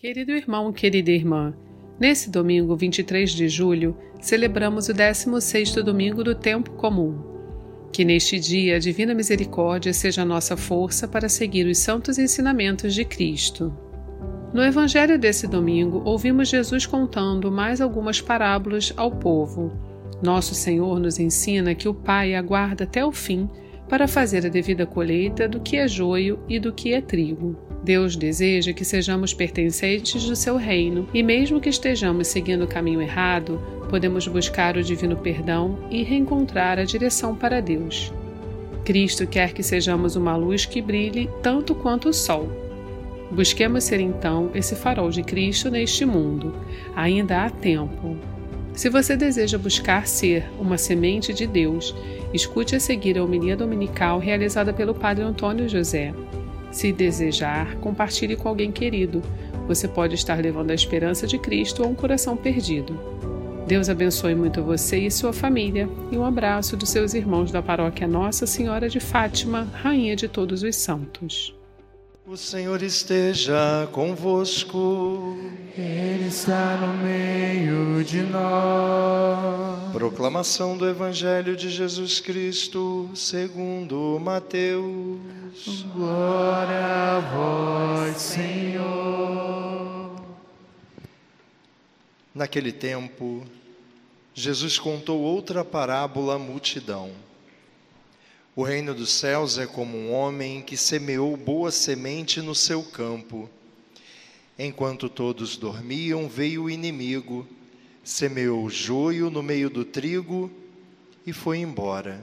Querido irmão, querida irmã, nesse domingo 23 de julho, celebramos o 16º domingo do tempo comum. Que neste dia a divina misericórdia seja a nossa força para seguir os santos ensinamentos de Cristo. No evangelho desse domingo, ouvimos Jesus contando mais algumas parábolas ao povo. Nosso Senhor nos ensina que o Pai aguarda até o fim para fazer a devida colheita do que é joio e do que é trigo. Deus deseja que sejamos pertencentes do seu reino e, mesmo que estejamos seguindo o caminho errado, podemos buscar o divino perdão e reencontrar a direção para Deus. Cristo quer que sejamos uma luz que brilhe tanto quanto o sol. Busquemos ser então esse farol de Cristo neste mundo. Ainda há tempo. Se você deseja buscar ser uma semente de Deus, escute a seguir a homilia dominical realizada pelo Padre Antônio José. Se desejar, compartilhe com alguém querido. Você pode estar levando a esperança de Cristo a um coração perdido. Deus abençoe muito você e sua família, e um abraço dos seus irmãos da paróquia Nossa Senhora de Fátima, Rainha de todos os santos. O Senhor esteja convosco. Ele está no meio de nós. Proclamação do Evangelho de Jesus Cristo, segundo Mateus. Glória a vós, Senhor. Naquele tempo, Jesus contou outra parábola à multidão. O reino dos céus é como um homem que semeou boa semente no seu campo. Enquanto todos dormiam, veio o inimigo, semeou joio no meio do trigo e foi embora.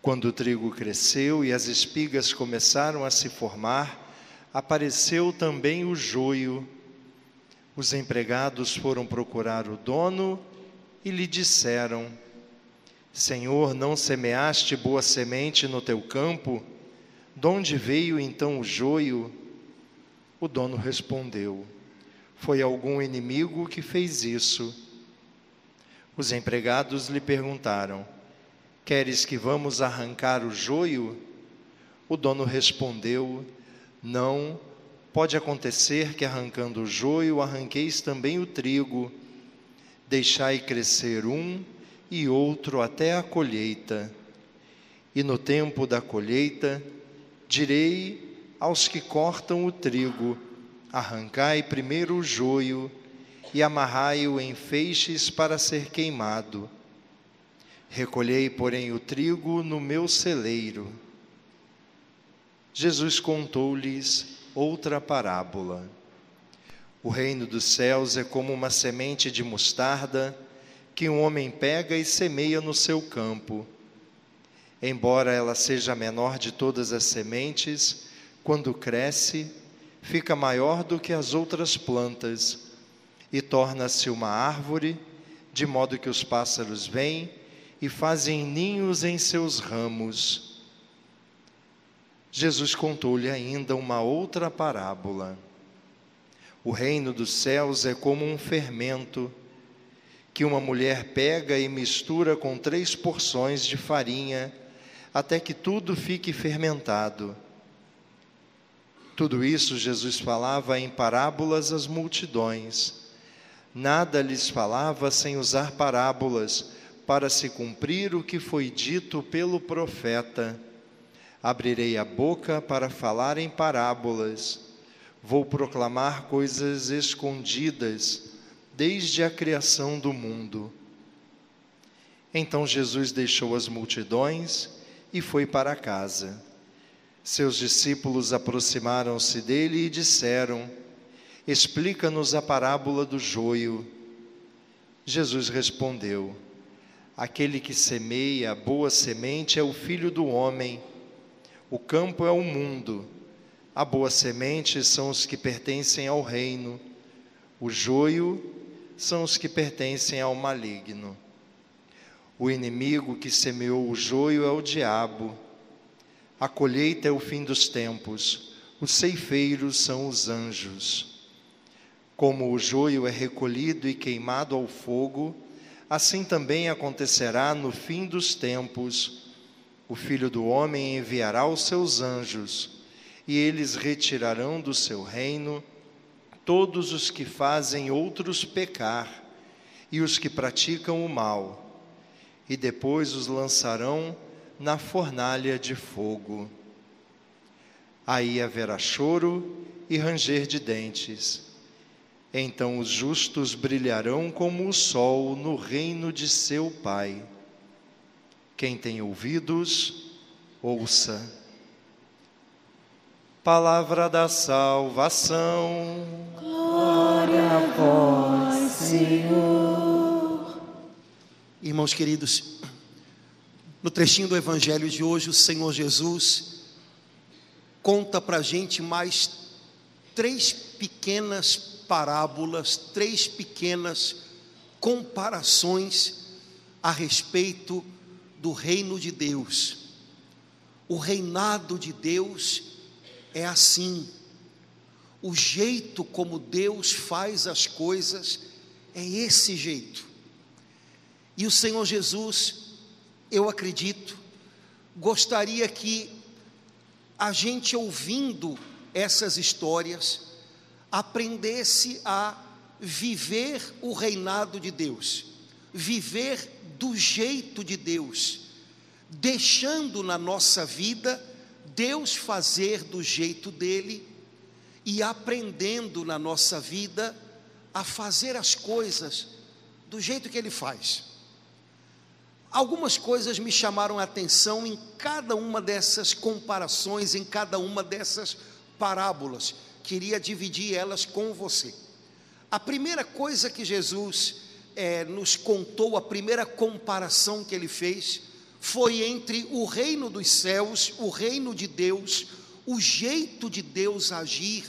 Quando o trigo cresceu e as espigas começaram a se formar, apareceu também o joio. Os empregados foram procurar o dono e lhe disseram: Senhor, não semeaste boa semente no teu campo? De onde veio então o joio? O dono respondeu: Foi algum inimigo que fez isso. Os empregados lhe perguntaram: Queres que vamos arrancar o joio? O dono respondeu: Não, pode acontecer que arrancando o joio arranqueis também o trigo. Deixai crescer um e outro até a colheita. E no tempo da colheita, direi aos que cortam o trigo: arrancai primeiro o joio e amarrai-o em feixes para ser queimado. Recolhei, porém, o trigo no meu celeiro. Jesus contou-lhes outra parábola. O reino dos céus é como uma semente de mostarda que um homem pega e semeia no seu campo. Embora ela seja a menor de todas as sementes, quando cresce, fica maior do que as outras plantas e torna-se uma árvore, de modo que os pássaros vêm e fazem ninhos em seus ramos. Jesus contou-lhe ainda uma outra parábola. O reino dos céus é como um fermento que uma mulher pega e mistura com três porções de farinha, até que tudo fique fermentado. Tudo isso Jesus falava em parábolas às multidões. Nada lhes falava sem usar parábolas, para se cumprir o que foi dito pelo profeta. Abrirei a boca para falar em parábolas, vou proclamar coisas escondidas desde a criação do mundo. Então Jesus deixou as multidões e foi para casa. Seus discípulos aproximaram-se dele e disseram: Explica-nos a parábola do joio. Jesus respondeu: Aquele que semeia a boa semente é o filho do homem. O campo é o mundo. A boa semente são os que pertencem ao reino. O joio são os que pertencem ao maligno. O inimigo que semeou o joio é o diabo. A colheita é o fim dos tempos. Os ceifeiros são os anjos. Como o joio é recolhido e queimado ao fogo, assim também acontecerá no fim dos tempos. O Filho do Homem enviará os seus anjos, e eles retirarão do seu reino todos os que fazem outros pecar e os que praticam o mal, e depois os lançarão na fornalha de fogo. Aí haverá choro e ranger de dentes. Então os justos brilharão como o sol no reino de seu Pai. Quem tem ouvidos, ouça. Palavra da salvação. Glória a vós, Senhor. Irmãos queridos, no trechinho do Evangelho de hoje, o Senhor Jesus conta para a gente mais três pequenas parábolas, três pequenas comparações a respeito do reino de Deus. O reinado de Deus é assim. O jeito como Deus faz as coisas é esse jeito. E o Senhor Jesus, eu acredito, gostaria que a gente ouvindo essas histórias aprendesse a viver o reinado de Deus, viver do jeito de Deus, deixando na nossa vida Deus fazer do jeito dele e aprendendo na nossa vida a fazer as coisas do jeito que ele faz. Algumas coisas me chamaram a atenção em cada uma dessas comparações, em cada uma dessas parábolas. Queria dividir elas com você. A primeira coisa que Jesus é, nos contou, a primeira comparação que ele fez, foi entre o reino dos céus, o reino de Deus, o jeito de Deus agir,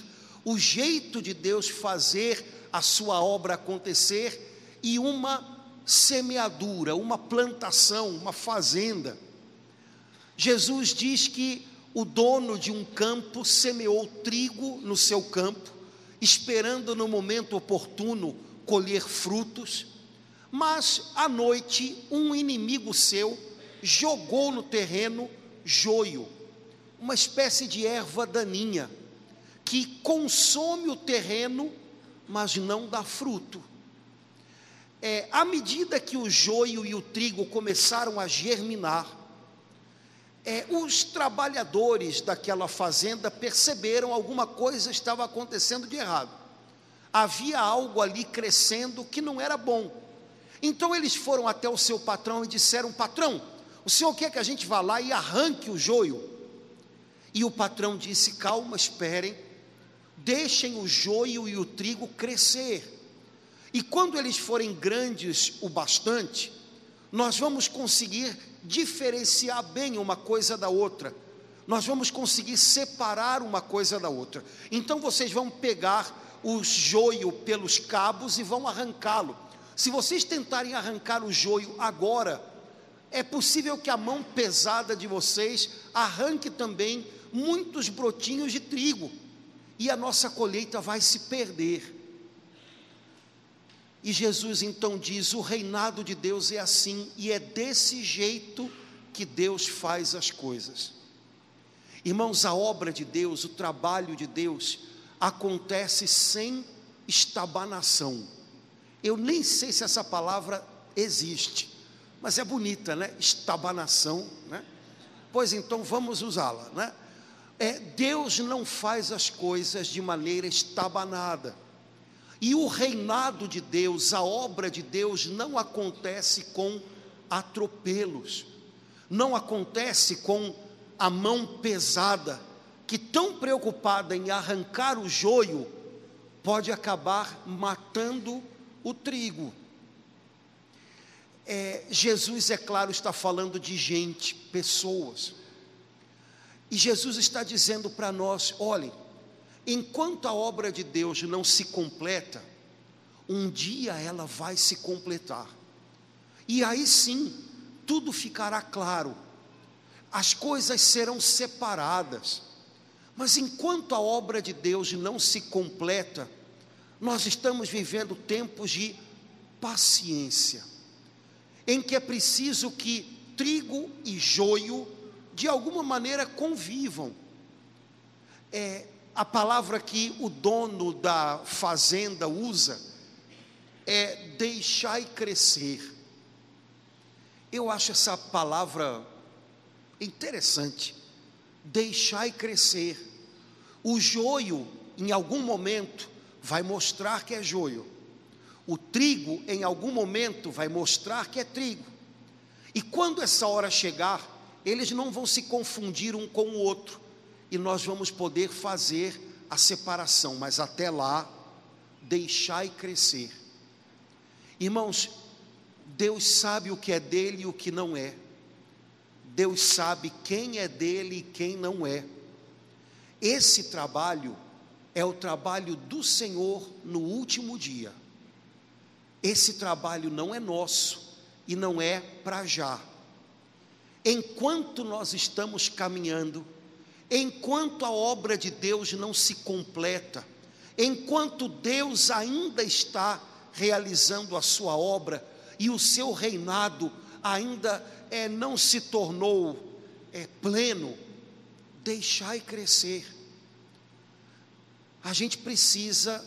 o jeito de Deus fazer a sua obra acontecer e uma semeadura, uma plantação, uma fazenda. Jesus diz que o dono de um campo semeou trigo no seu campo, esperando no momento oportuno colher frutos. Mas à noite, um inimigo seu jogou no terreno joio, uma espécie de erva daninha, que consome o terreno, mas não dá fruto. É, à medida que o joio e o trigo começaram a germinar, é, os trabalhadores daquela fazenda perceberam alguma coisa estava acontecendo de errado. Havia algo ali crescendo que não era bom. Então eles foram até o seu patrão e disseram: Patrão, o senhor quer que a gente vá lá e arranque o joio? E o patrão disse: Calma, esperem, deixem o joio e o trigo crescer. E quando eles forem grandes o bastante, nós vamos conseguir diferenciar bem uma coisa da outra. Nós vamos conseguir separar uma coisa da outra. Então vocês vão pegar o joio pelos cabos e vão arrancá-lo. Se vocês tentarem arrancar o joio agora, é possível que a mão pesada de vocês arranque também muitos brotinhos de trigo, e a nossa colheita vai se perder. E Jesus então diz: o reinado de Deus é assim, e é desse jeito que Deus faz as coisas. Irmãos, a obra de Deus, o trabalho de Deus, acontece sem estabanação. Eu nem sei se essa palavra existe, mas é bonita, né? Estabanação, né? Pois então vamos usá-la, né? É, Deus não faz as coisas de maneira estabanada. E o reinado de Deus, a obra de Deus, não acontece com atropelos, não acontece com a mão pesada, que tão preocupada em arrancar o joio, pode acabar matando o trigo. É, Jesus, é claro, está falando de gente, pessoas. E Jesus está dizendo para nós: olhem, enquanto a obra de Deus não se completa, um dia ela vai se completar. E aí sim, tudo ficará claro, as coisas serão separadas. Mas enquanto a obra de Deus não se completa, nós estamos vivendo tempos de paciência, em que é preciso que trigo e joio, de alguma maneira, convivam. É, a palavra que o dono da fazenda usa é deixai crescer. Eu acho essa palavra interessante. Deixai crescer. O joio, em algum momento, vai mostrar que é joio. O trigo, em algum momento, vai mostrar que é trigo. E quando essa hora chegar, eles não vão se confundir um com o outro. E nós vamos poder fazer a separação. Mas até lá, deixai crescer. Irmãos, Deus sabe o que é dele e o que não é. Deus sabe quem é dele e quem não é. Esse trabalho é o trabalho do Senhor no último dia. Esse trabalho não é nosso e não é para já. Enquanto nós estamos caminhando, enquanto a obra de Deus não se completa, enquanto Deus ainda está realizando a sua obra e o seu reinado ainda é, não se tornou é, pleno, deixai crescer. A gente precisa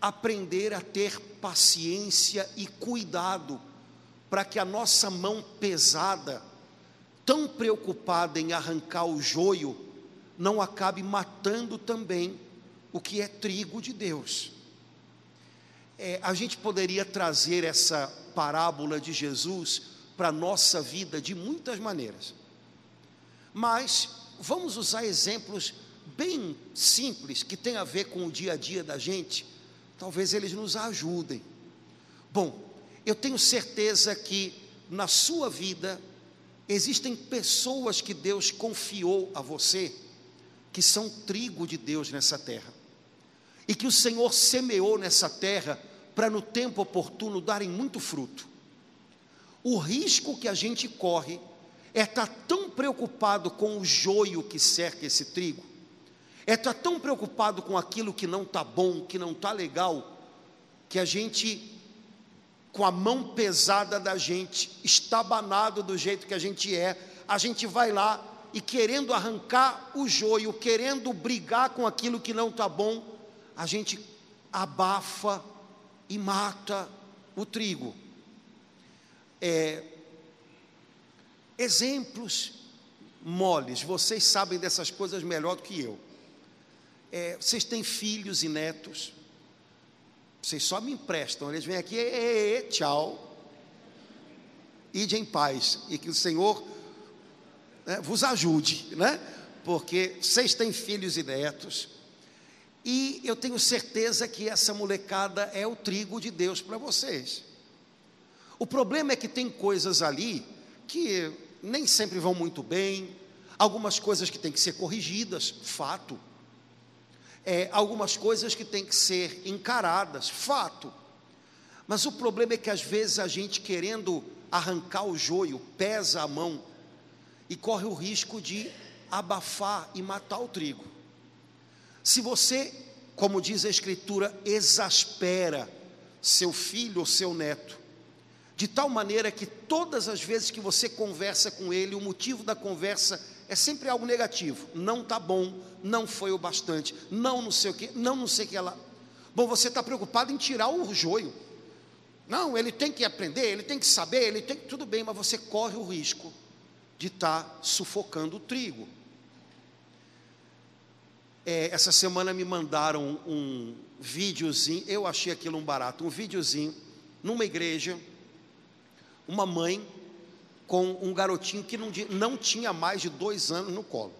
aprender a ter paciência e cuidado para que a nossa mão pesada, tão preocupada em arrancar o joio, não acabe matando também o que é trigo de Deus. É, a gente poderia trazer essa parábola de Jesus para a nossa vida de muitas maneiras, mas vamos usar exemplos bem simples que tem a ver com o dia a dia da gente, talvez eles nos ajudem. Bom, eu tenho certeza que na sua vida existem pessoas que Deus confiou a você, que são trigo de Deus nessa terra, e que o Senhor semeou nessa terra para no tempo oportuno darem muito fruto. O risco que a gente corre é estar tão preocupado com o joio que cerca esse trigo, é estar tão preocupado com aquilo que não está bom, que não está legal, que a gente, com a mão pesada da gente, estabanado do jeito que a gente é, a gente vai lá e querendo arrancar o joio, querendo brigar com aquilo que não está bom, a gente abafa e mata o trigo. É, exemplos moles, vocês sabem dessas coisas melhor do que eu. É, vocês têm filhos e netos, vocês só me emprestam, eles vêm aqui, e, e, tchau, ide em paz, e que o Senhor né, vos ajude, né? Porque vocês têm filhos e netos, e eu tenho certeza que essa molecada é o trigo de Deus para vocês. O problema é que tem coisas ali que nem sempre vão muito bem, algumas coisas que têm que ser corrigidas, fato. É, algumas coisas que têm que ser encaradas, fato. Mas o problema é que às vezes a gente querendo arrancar o joio, pesa a mão e corre o risco de abafar e matar o trigo. Se você, como diz a Escritura, exaspera seu filho ou seu neto, de tal maneira que todas as vezes que você conversa com ele, o motivo da conversa é sempre algo negativo. Não está bom, não foi o bastante, não não sei o que, não não sei o que ela. Bom, você está preocupado em tirar o joio. Não, ele tem que aprender, ele tem que saber, ele tem que. Tudo bem, mas você corre o risco de estar tá sufocando o trigo. É, essa semana me mandaram um videozinho, eu achei aquilo um barato, um videozinho, numa igreja, uma mãe com um garotinho que não, não tinha mais de dois anos no colo.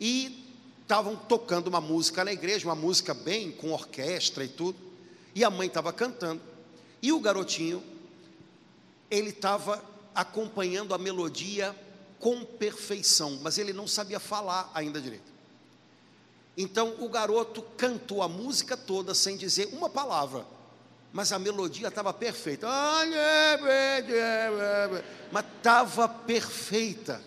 E estavam tocando uma música na igreja, uma música bem com orquestra e tudo, e a mãe estava cantando, e o garotinho, ele estava acompanhando a melodia com perfeição, mas ele não sabia falar ainda direito. Então o garoto cantou a música toda sem dizer uma palavra, mas a melodia estava perfeita. Mas estava perfeita.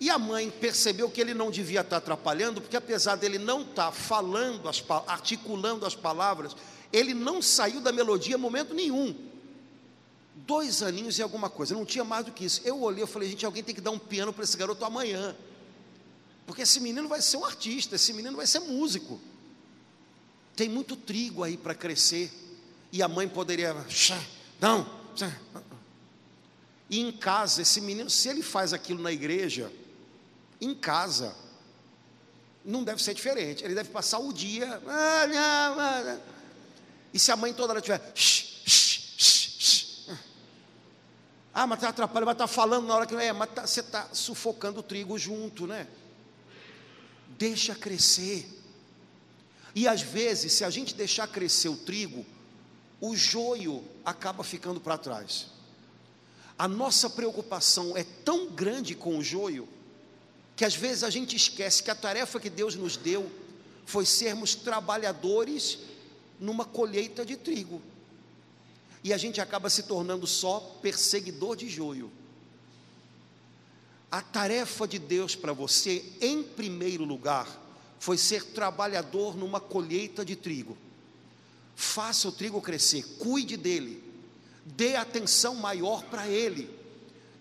E a mãe percebeu que ele não devia estar atrapalhando, porque apesar dele não estar falando, as, articulando as palavras, ele não saiu da melodia em momento nenhum. Dois aninhos e alguma coisa, não tinha mais do que isso. Eu olhei e falei, gente, alguém tem que dar um piano para esse garoto amanhã Porque esse menino vai ser um artista, esse menino vai ser músico. Tem muito trigo aí para crescer. E a mãe poderia, não, e em casa, esse menino, se ele faz aquilo na igreja, em casa, não deve ser diferente. Ele deve passar o dia. E se a mãe toda hora tiver. Ah, mas está atrapalhando, mas está falando na hora que não é, mas tá, você está sufocando o trigo junto, né? Deixa crescer. E às vezes, se a gente deixar crescer o trigo, o joio acaba ficando para trás. A nossa preocupação é tão grande com o joio, que às vezes a gente esquece que a tarefa que Deus nos deu foi sermos trabalhadores numa colheita de trigo. E a gente acaba se tornando só perseguidor de joio. A tarefa de Deus para você, em primeiro lugar, foi ser trabalhador numa colheita de trigo. Faça o trigo crescer, cuide dele, dê atenção maior para ele.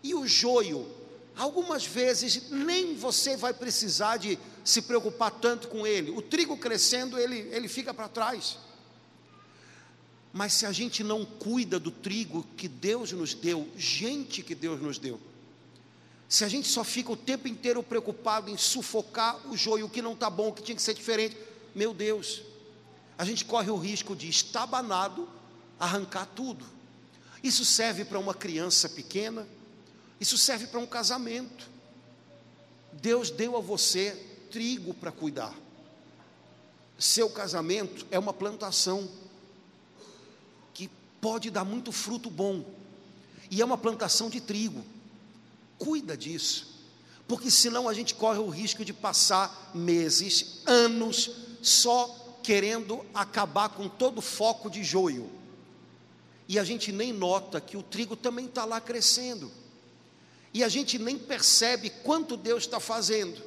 E o joio, algumas vezes nem você vai precisar de se preocupar tanto com ele. O trigo crescendo, ele, ele fica para trás. Mas se a gente não cuida do trigo que Deus nos deu, gente que Deus nos deu, se a gente só fica o tempo inteiro preocupado em sufocar o joio, o que não está bom, o que tinha que ser diferente, meu Deus, a gente corre o risco de estabanado arrancar tudo. Isso serve para uma criança pequena, isso serve para um casamento. Deus deu a você trigo para cuidar. Seu casamento é uma plantação que pode dar muito fruto bom, e é uma plantação de trigo. Cuida disso, porque senão a gente corre o risco de passar meses, anos, só querendo acabar com todo o foco de joio. E a gente nem nota que o trigo também está lá crescendo. E a gente nem percebe quanto Deus está fazendo.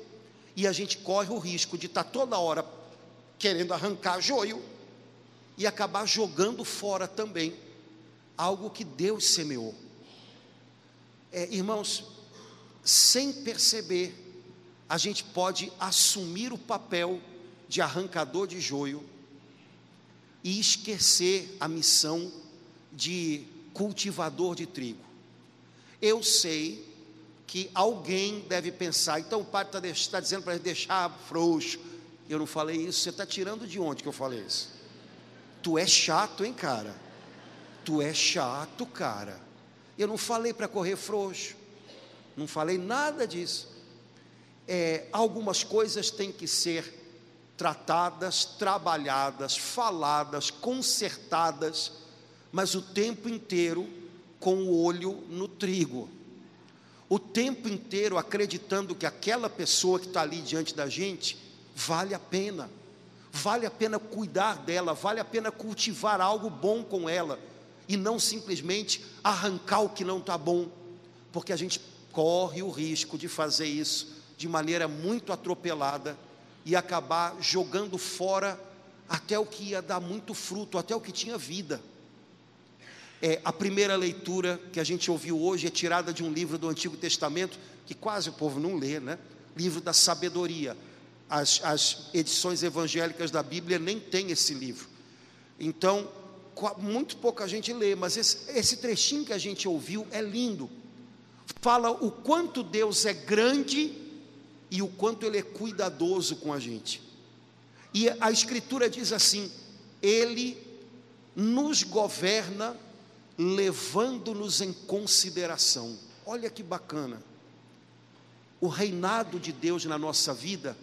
E a gente corre o risco de estar tá toda hora querendo arrancar joio e acabar jogando fora também algo que Deus semeou. É, irmãos, sem perceber, a gente pode assumir o papel de arrancador de joio e esquecer a missão de cultivador de trigo. Eu sei que alguém deve pensar, então o pai está tá dizendo para deixar frouxo. Eu não falei isso, você está tirando de onde que eu falei isso? Tu é chato, hein, cara? Tu é chato, cara. Eu não falei para correr frouxo, não falei nada disso. É, algumas coisas têm que ser tratadas, trabalhadas, faladas, consertadas, mas o tempo inteiro com o olho no trigo. O tempo inteiro acreditando que aquela pessoa que está ali diante da gente vale a pena, vale a pena cuidar dela, vale a pena cultivar algo bom com ela e não simplesmente arrancar o que não está bom, porque a gente corre o risco de fazer isso de maneira muito atropelada e acabar jogando fora até o que ia dar muito fruto, até o que tinha vida. É, a primeira leitura que a gente ouviu hoje é tirada de um livro do Antigo Testamento, que quase o povo não lê, né? Livro da sabedoria. As, as edições evangélicas da Bíblia nem tem esse livro. Então, muito pouca gente lê, mas esse, esse trechinho que a gente ouviu é lindo. Fala o quanto Deus é grande e o quanto Ele é cuidadoso com a gente. E a Escritura diz assim: Ele nos governa levando-nos em consideração. Olha que bacana. O reinado de Deus na nossa vida,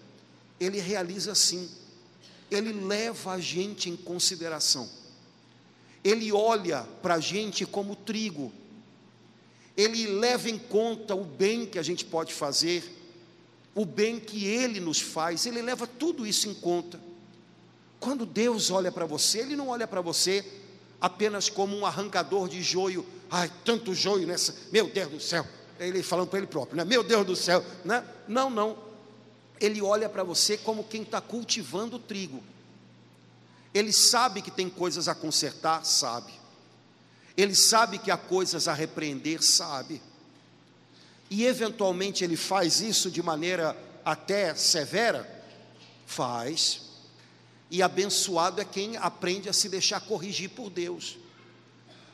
Ele realiza assim. Ele leva a gente em consideração. Ele olha para a gente como trigo. Ele leva em conta o bem que a gente pode fazer o bem que Ele nos faz, Ele leva tudo isso em conta. Quando Deus olha para você, Ele não olha para você apenas como um arrancador de joio, ai, tanto joio nessa, meu Deus do céu, Ele falando para Ele próprio, né? meu Deus do céu, né? não, não, Ele olha para você como quem está cultivando trigo, Ele sabe que tem coisas a consertar, sabe, Ele sabe que há coisas a repreender, sabe, e eventualmente ele faz isso de maneira até severa? Faz. E abençoado é quem aprende a se deixar corrigir por Deus.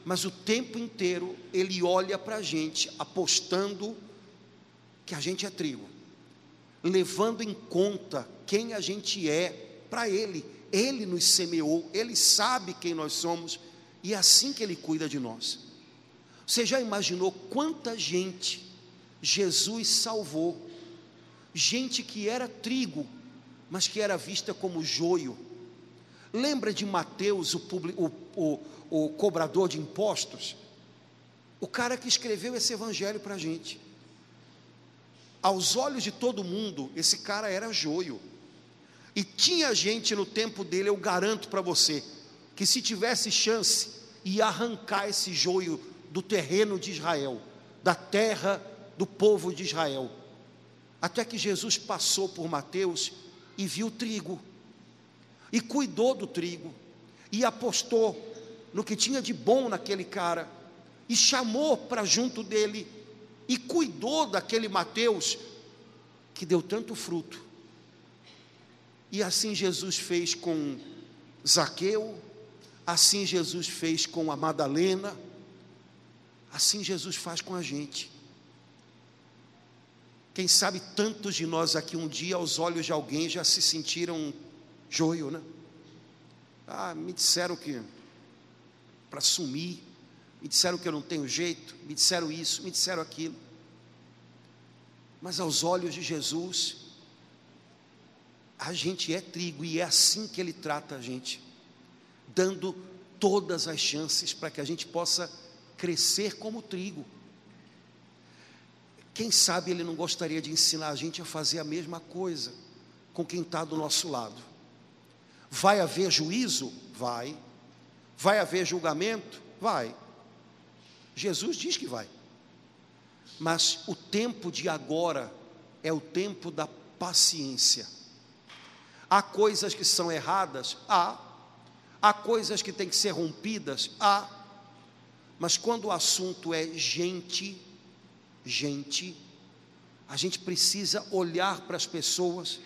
Mas o tempo inteiro ele olha para a gente, apostando que a gente é trigo, levando em conta quem a gente é para Ele. Ele nos semeou, Ele sabe quem nós somos e é assim que Ele cuida de nós. Você já imaginou quanta gente Jesus salvou? Gente que era trigo, mas que era vista como joio. Lembra de Mateus, o, o, o, o cobrador de impostos? O cara que escreveu esse evangelho para a gente. Aos olhos de todo mundo, esse cara era joio. E tinha gente no tempo dele, eu garanto para você, que se tivesse chance, ia arrancar esse joio do terreno de Israel, da terra do povo de Israel. Até que Jesus passou por Mateus e viu trigo, e cuidou do trigo, e apostou no que tinha de bom naquele cara, e chamou para junto dele, e cuidou daquele Mateus que deu tanto fruto. E assim Jesus fez com Zaqueu, assim Jesus fez com a Madalena, assim Jesus faz com a gente. Quem sabe tantos de nós aqui um dia, aos olhos de alguém, já se sentiram joio, né? Ah, me disseram que para sumir, me disseram que eu não tenho jeito, me disseram isso, me disseram aquilo. Mas aos olhos de Jesus, a gente é trigo e é assim que Ele trata a gente, dando todas as chances para que a gente possa crescer como trigo. Quem sabe Ele não gostaria de ensinar a gente a fazer a mesma coisa com quem está do nosso lado. Vai haver juízo? Vai. Vai haver julgamento? Vai. Jesus diz que vai. Mas o tempo de agora é o tempo da paciência Há coisas que são erradas? Há. Há coisas que têm que ser rompidas? Há. Mas quando o assunto é gente, gente, a gente precisa olhar para as pessoas,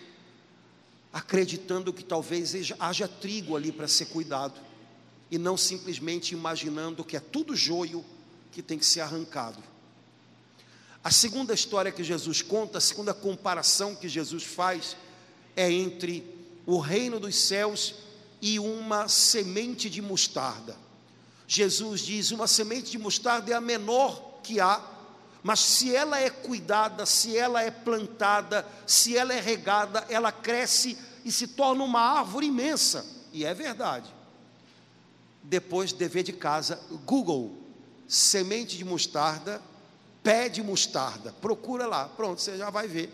acreditando que talvez haja trigo ali para ser cuidado, e não simplesmente imaginando que é tudo joio que tem que ser arrancado. A segunda história que Jesus conta, a segunda comparação que Jesus faz, é entre o reino dos céus e uma semente de mostarda. Jesus diz: uma semente de mostarda é a menor que há, mas se ela é cuidada, se ela é plantada, se ela é regada, ela cresce e se torna uma árvore imensa. E é verdade. Depois, dever de casa, Google, semente de mostarda, pé de mostarda. Procura lá, pronto, você já vai ver.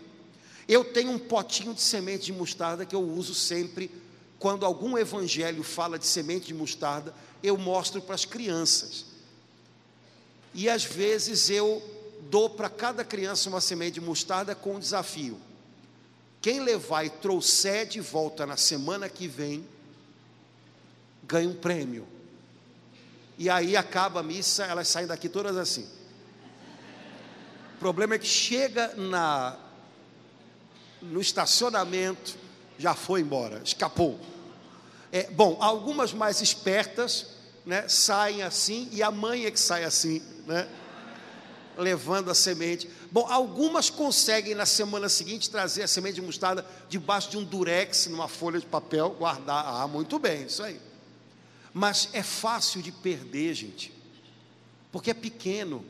Eu tenho um potinho de semente de mostarda que eu uso sempre. Quando algum evangelho fala de semente de mostarda, eu mostro para as crianças. E às vezes eu dou para cada criança uma semente de mostarda com um desafio. Quem levar e trouxer de volta na semana que vem, ganha um prêmio. E aí acaba a missa, elas saem daqui todas assim. O problema é que chega na no estacionamento, já foi embora, escapou. É, bom, algumas mais espertas né, saem assim, e a mãe é que sai assim, né, levando a semente. Bom, algumas conseguem na semana seguinte trazer a semente de mostarda debaixo de um durex, numa folha de papel, guardar. Ah, muito bem, isso aí. Mas é fácil de perder, gente, porque é pequeno.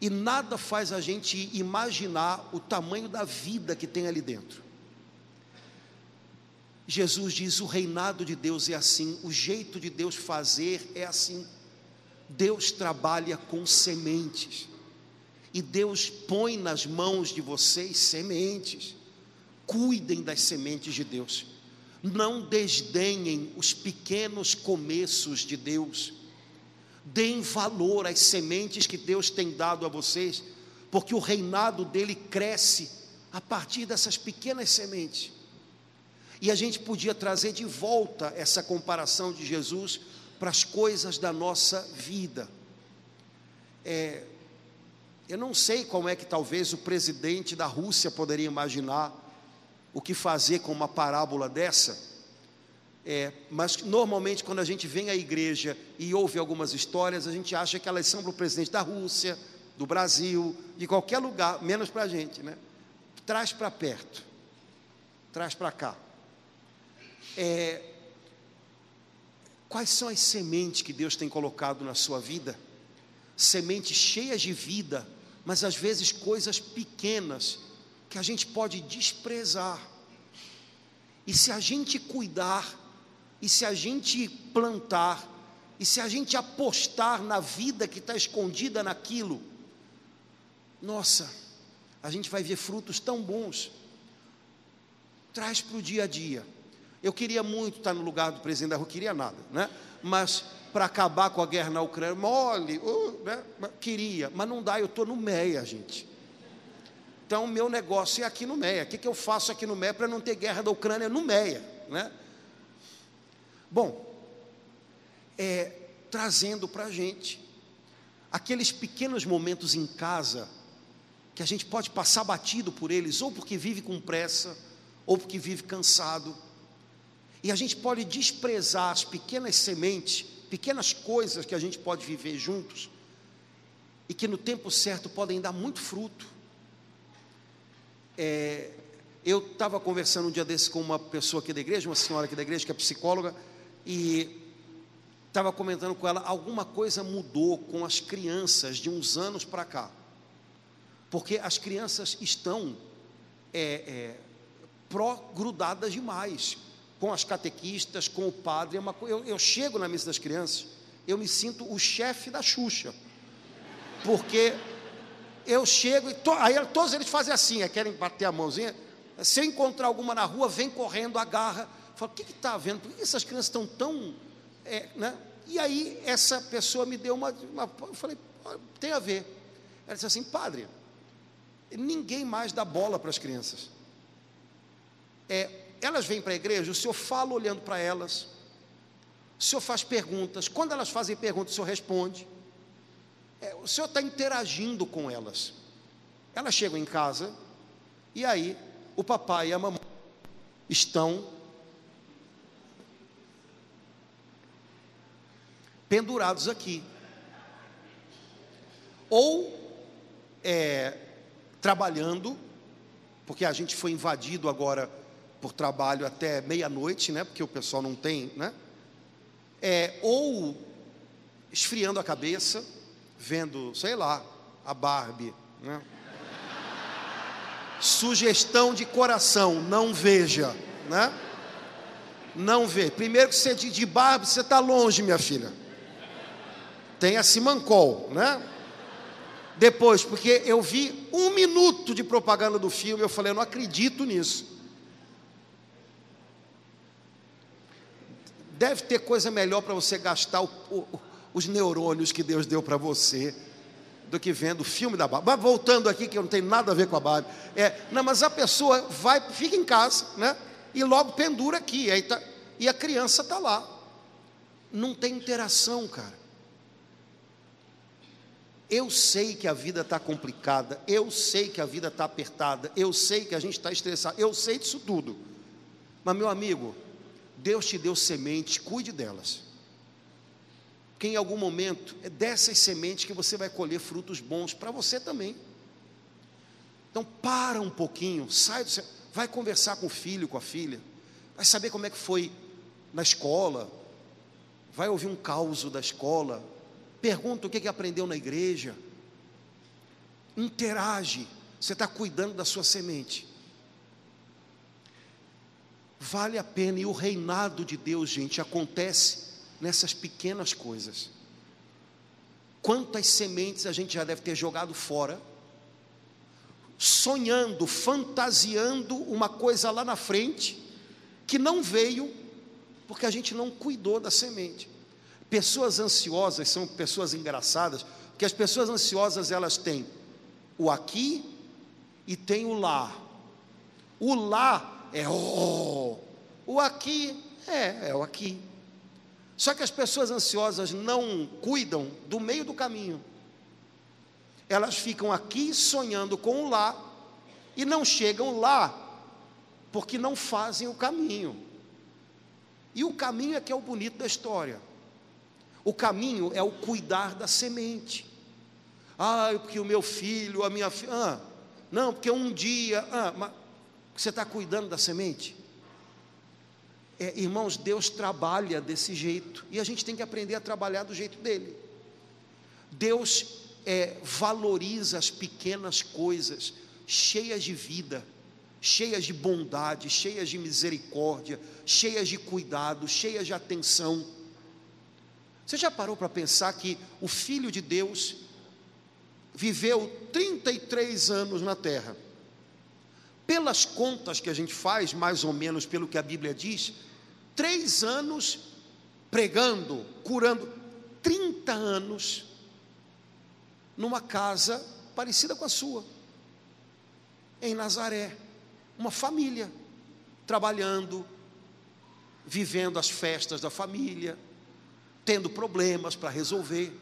E nada faz a gente imaginar o tamanho da vida que tem ali dentro. Jesus diz: o reinado de Deus é assim, o jeito de Deus fazer é assim. Deus trabalha com sementes, e Deus põe nas mãos de vocês sementes. Cuidem das sementes de Deus, não desdenhem os pequenos começos de Deus Deem valor às sementes que Deus tem dado a vocês, porque o reinado dele cresce a partir dessas pequenas sementes. E a gente podia trazer de volta essa comparação de Jesus para as coisas da nossa vida. É, Eu não sei como é que talvez o presidente da Rússia poderia imaginar o que fazer com uma parábola dessa. É, mas normalmente quando a gente vem à igreja e ouve algumas histórias, a gente acha que elas são para o presidente da Rússia, do Brasil, de qualquer lugar, menos para a gente, né? Traz para perto, traz para cá. É, quais são as sementes que Deus tem colocado na sua vida? Sementes cheias de vida, mas às vezes coisas pequenas que a gente pode desprezar. E se a gente cuidar, e se a gente plantar, e se a gente apostar na vida que está escondida naquilo, nossa, a gente vai ver frutos tão bons. Traz para o dia a dia. Eu queria muito estar no lugar do presidente da rua, queria nada, né? Mas para acabar com a guerra na Ucrânia, mole, uh, né? queria, mas não dá, eu estou no MEIA, gente. Então, meu negócio é aqui no MEIA. O que, que eu faço aqui no MEIA para não ter guerra da Ucrânia no MEIA? Né? Bom, é, trazendo para a gente aqueles pequenos momentos em casa que a gente pode passar batido por eles, ou porque vive com pressa, ou porque vive cansado. E a gente pode desprezar as pequenas sementes, pequenas coisas que a gente pode viver juntos, e que no tempo certo podem dar muito fruto. É, eu estava conversando um dia desse com uma pessoa aqui da igreja, uma senhora aqui da igreja, que é psicóloga, e estava comentando com ela, alguma coisa mudou com as crianças de uns anos para cá. Porque as crianças estão é, é, pró-grudadas demais com as catequistas, com o padre. É uma, eu, eu chego na mesa das crianças, eu me sinto o chefe da Xuxa. Porque eu chego e to, aí todos eles fazem assim, é, querem bater a mãozinha. Se eu encontrar alguma na rua, vem correndo, agarra. Fala, o que está vendo? Por que essas crianças estão tão. É, né? E aí essa pessoa me deu uma, uma. Eu falei, tem a ver. Ela disse assim, padre, ninguém mais dá bola para as crianças. É, elas vêm para a igreja, o senhor fala olhando para elas, o senhor faz perguntas, quando elas fazem perguntas, o senhor responde. É, o senhor está interagindo com elas. Elas chegam em casa, e aí o papai e a mamãe estão pendurados aqui. Ou é, trabalhando, porque a gente foi invadido agora por trabalho até meia-noite, né? Porque o pessoal não tem, né? É, ou esfriando a cabeça, vendo, sei lá, a Barbie, né? Sugestão de coração, não veja, né? Não vê. Primeiro que você de, de Barbie, você está longe, minha filha. Tem a Simancol, né? Depois, porque eu vi um minuto de propaganda do filme, eu falei, eu não acredito nisso. Deve ter coisa melhor para você gastar o, o, os neurônios que Deus deu para você do que vendo o filme da Barbie. Mas voltando aqui, que não tem nada a ver com a Barbie. É, não, mas a pessoa vai, fica em casa, né? E logo pendura aqui. Tá, e a criança está lá. Não tem interação, cara. Eu sei que a vida está complicada, eu sei que a vida está apertada, eu sei que a gente está estressado, eu sei disso tudo. Mas, meu amigo, Deus te deu sementes, cuide delas. Porque em algum momento é dessas sementes que você vai colher frutos bons para você também. Então para um pouquinho, sai do vai conversar com o filho, com a filha, vai saber como é que foi na escola, vai ouvir um caos da escola, pergunta o que, que aprendeu na igreja, interage, você está cuidando da sua semente. Vale a pena, e o reinado de Deus, gente, acontece nessas pequenas coisas. Quantas sementes a gente já deve ter jogado fora, sonhando, fantasiando uma coisa lá na frente, que não veio, porque a gente não cuidou da semente. Pessoas ansiosas são pessoas engraçadas, porque as pessoas ansiosas elas têm o aqui e tem o lá. O lá é oh, o aqui é, é o aqui. Só que as pessoas ansiosas não cuidam do meio do caminho. elas ficam aqui sonhando com o lá e não chegam lá porque não fazem o caminho. E o caminho é que é o bonito da história. O caminho é o cuidar da semente. Ah, porque o meu filho, a minha filha. Ah, não, porque um dia. Ah, mas você está cuidando da semente? É, irmãos, Deus trabalha desse jeito e a gente tem que aprender a trabalhar do jeito dele. Deus é, valoriza as pequenas coisas, cheias de vida, cheias de bondade, cheias de misericórdia, cheias de cuidado, cheias de atenção. Você já parou para pensar que o Filho de Deus viveu 33 anos na terra? Pelas contas que a gente faz, mais ou menos pelo que a Bíblia diz, três anos pregando, curando, 30 anos numa casa parecida com a sua, em Nazaré, uma família, trabalhando, vivendo as festas da família, tendo problemas para resolver.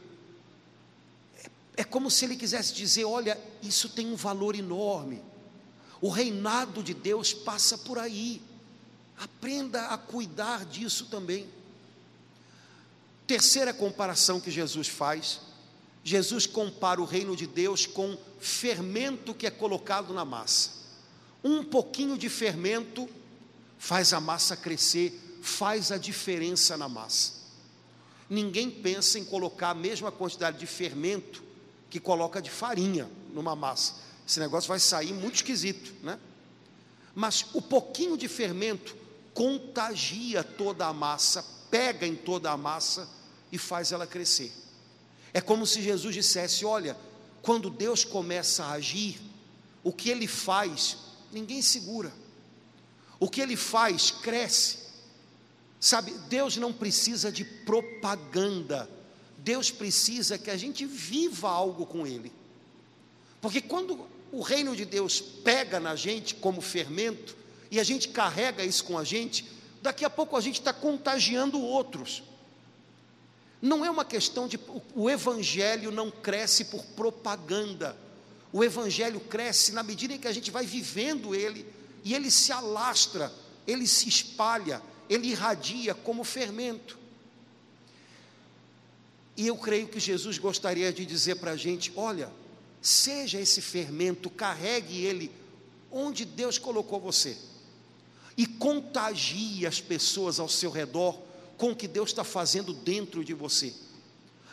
É, é como se ele quisesse dizer: olha, isso tem um valor enorme, o reinado de Deus passa por aí, aprenda a cuidar disso também. Terceira comparação que Jesus faz Jesus compara o reino de Deus com fermento que é colocado na massa. Um pouquinho de fermento faz a massa crescer, faz a diferença na massa. Ninguém pensa em colocar a mesma quantidade de fermento que coloca de farinha numa massa. Esse negócio vai sair muito esquisito, né? Mas o pouquinho de fermento contagia toda a massa, pega em toda a massa e faz ela crescer. É como se Jesus dissesse: Olha, quando Deus começa a agir, o que ele faz, ninguém segura. O que ele faz cresce. Sabe, Deus não precisa de propaganda. Deus precisa que a gente viva algo com ele. Porque quando o reino de Deus pega na gente como fermento, e a gente carrega isso com a gente, daqui a pouco a gente está contagiando outros. Não é uma questão de. O evangelho não cresce por propaganda. O evangelho cresce na medida em que a gente vai vivendo ele e ele se alastra, ele se espalha, ele irradia como fermento. E eu creio que Jesus gostaria de dizer para a gente: olha, seja esse fermento, carregue ele onde Deus colocou você, e contagie as pessoas ao seu redor com o que Deus está fazendo dentro de você.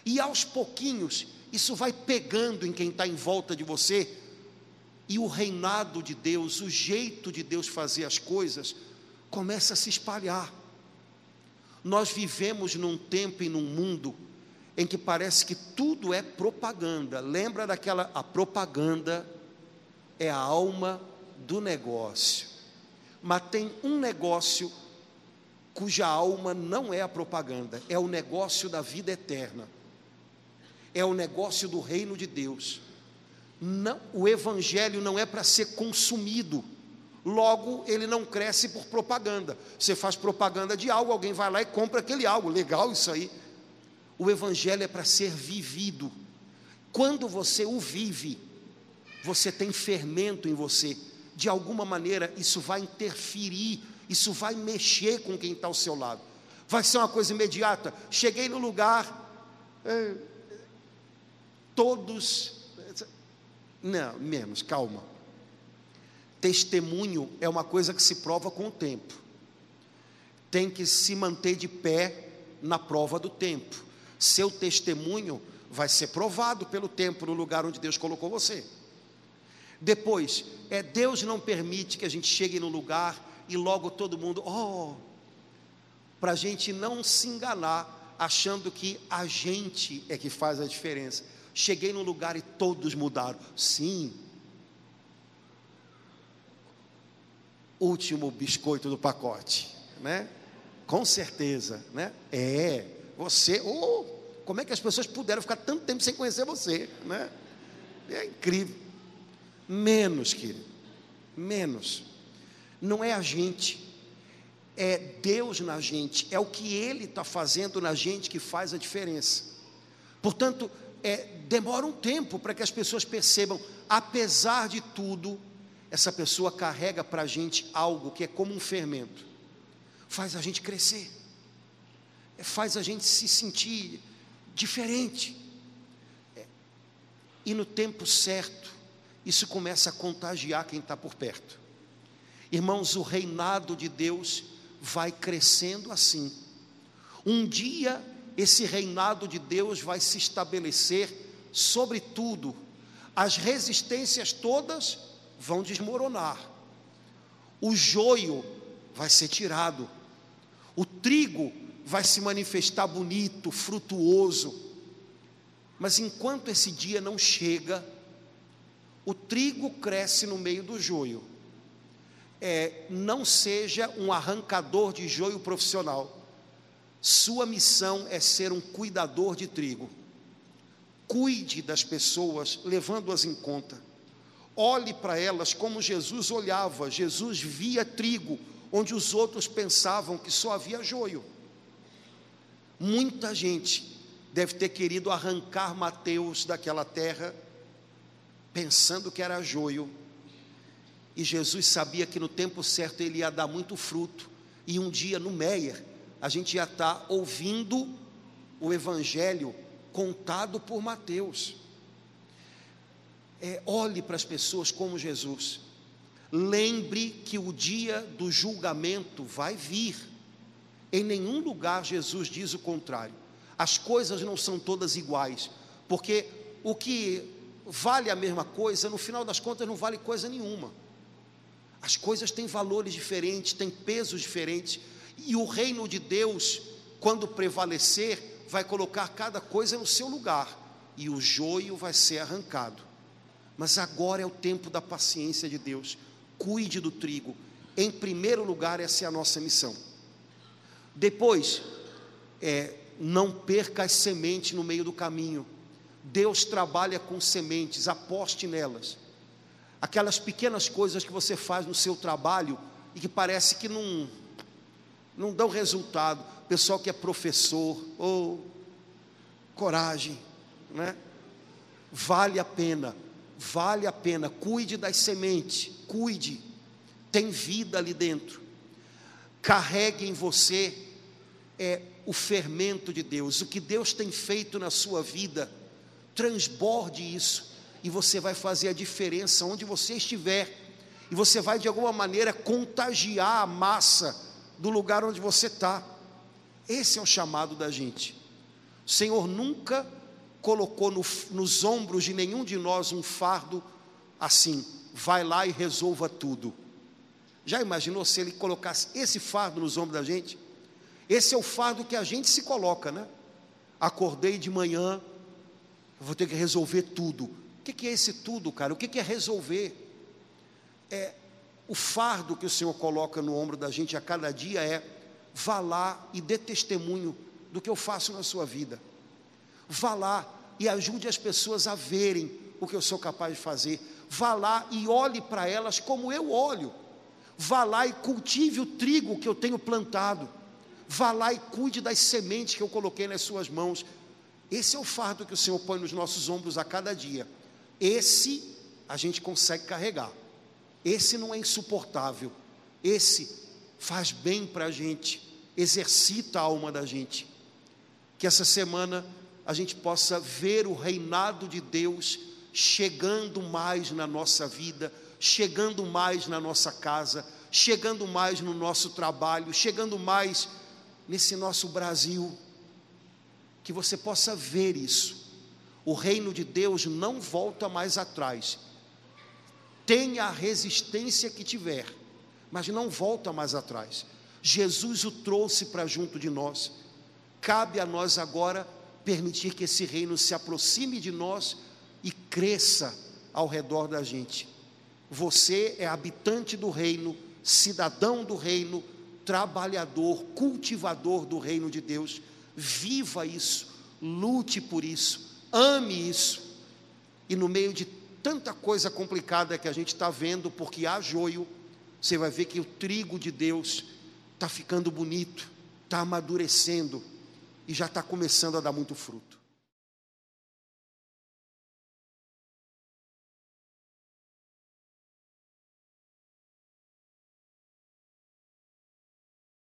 E aos pouquinhos, isso vai pegando em quem está em volta de você, e o reinado de Deus, o jeito de Deus fazer as coisas, começa a se espalhar. Nós vivemos num tempo e num mundo em que parece que tudo é propaganda. Lembra daquela a propaganda é a alma do negócio. Mas tem um negócio cuja alma não é a propaganda, é o negócio da vida eterna, é o negócio do reino de Deus. Não, o evangelho não é para ser consumido, logo ele não cresce por propaganda. Você faz propaganda de algo, alguém vai lá e compra aquele algo, legal isso aí. O evangelho é para ser vivido. Quando você o vive, você tem fermento em você. De alguma maneira, isso vai interferir isso vai mexer com quem está ao seu lado. Vai ser uma coisa imediata. Cheguei no lugar, é, todos. Não, menos, calma. Testemunho é uma coisa que se prova com o tempo. Tem que se manter de pé na prova do tempo. Seu testemunho vai ser provado pelo tempo no lugar onde Deus colocou você. Depois, é Deus não permite que a gente chegue no lugar e logo todo mundo, oh, para a gente não se enganar, achando que a gente é que faz a diferença. Cheguei num lugar e todos mudaram. Sim. Último biscoito do pacote, né? Com certeza, né? É, você, oh, como é que as pessoas puderam ficar tanto tempo sem conhecer você, né? É incrível. Menos, querido, menos não é a gente, é Deus na gente, é o que Ele está fazendo na gente que faz a diferença. Portanto, é, demora um tempo para que as pessoas percebam, apesar de tudo, essa pessoa carrega para a gente algo que é como um fermento, faz a gente crescer, faz a gente se sentir diferente, é, e no tempo certo, isso começa a contagiar quem está por perto. Irmãos, o reinado de Deus vai crescendo assim. Um dia esse reinado de Deus vai se estabelecer sobre tudo. As resistências todas vão desmoronar. O joio vai ser tirado. O trigo vai se manifestar bonito, frutuoso. Mas enquanto esse dia não chega, o trigo cresce no meio do joio. É, não seja um arrancador de joio profissional sua missão é ser um cuidador de trigo. Cuide das pessoas, levando-as em conta. Olhe para elas como Jesus olhava. Jesus via trigo, onde os outros pensavam que só havia joio. Muita gente deve ter querido arrancar Mateus daquela terra, pensando que era joio. E Jesus sabia que no tempo certo ele ia dar muito fruto. E um dia no Meier, a gente já está ouvindo o Evangelho contado por Mateus. É, olhe para as pessoas como Jesus. Lembre que o dia do julgamento vai vir. Em nenhum lugar Jesus diz o contrário. As coisas não são todas iguais, porque o que vale a mesma coisa, no final das contas, não vale coisa nenhuma. As coisas têm valores diferentes, têm pesos diferentes. E o reino de Deus, quando prevalecer, vai colocar cada coisa no seu lugar e o joio vai ser arrancado. Mas agora é o tempo da paciência de Deus. Cuide do trigo. Em primeiro lugar, essa é a nossa missão. Depois, é, não perca as sementes no meio do caminho. Deus trabalha com sementes, aposte nelas. Aquelas pequenas coisas que você faz no seu trabalho e que parece que não, não dão resultado. Pessoal que é professor, ou oh, coragem, né? Vale a pena, vale a pena. Cuide das sementes, cuide. Tem vida ali dentro. Carregue em você é o fermento de Deus, o que Deus tem feito na sua vida. Transborde isso e você vai fazer a diferença onde você estiver. E você vai de alguma maneira contagiar a massa do lugar onde você está. Esse é o chamado da gente. O Senhor nunca colocou no, nos ombros de nenhum de nós um fardo assim, vai lá e resolva tudo. Já imaginou se ele colocasse esse fardo nos ombros da gente? Esse é o fardo que a gente se coloca, né? Acordei de manhã, vou ter que resolver tudo. O que é esse tudo, cara? O que é resolver? É o fardo que o Senhor coloca no ombro da gente a cada dia é: vá lá e dê testemunho do que eu faço na sua vida. Vá lá e ajude as pessoas a verem o que eu sou capaz de fazer. Vá lá e olhe para elas como eu olho. Vá lá e cultive o trigo que eu tenho plantado. Vá lá e cuide das sementes que eu coloquei nas suas mãos. Esse é o fardo que o Senhor põe nos nossos ombros a cada dia. Esse a gente consegue carregar. Esse não é insuportável, esse faz bem para a gente, exercita a alma da gente. Que essa semana a gente possa ver o reinado de Deus chegando mais na nossa vida, chegando mais na nossa casa, chegando mais no nosso trabalho, chegando mais nesse nosso Brasil. Que você possa ver isso. O reino de Deus não volta mais atrás, tenha a resistência que tiver, mas não volta mais atrás. Jesus o trouxe para junto de nós. Cabe a nós agora permitir que esse reino se aproxime de nós e cresça ao redor da gente. Você é habitante do reino, cidadão do reino, trabalhador, cultivador do reino de Deus. Viva isso, lute por isso, ame isso. E no meio de tanta coisa complicada que a gente está vendo, porque há joio, você vai ver que o trigo de Deus está ficando bonito, está amadurecendo e já está começando a dar muito fruto.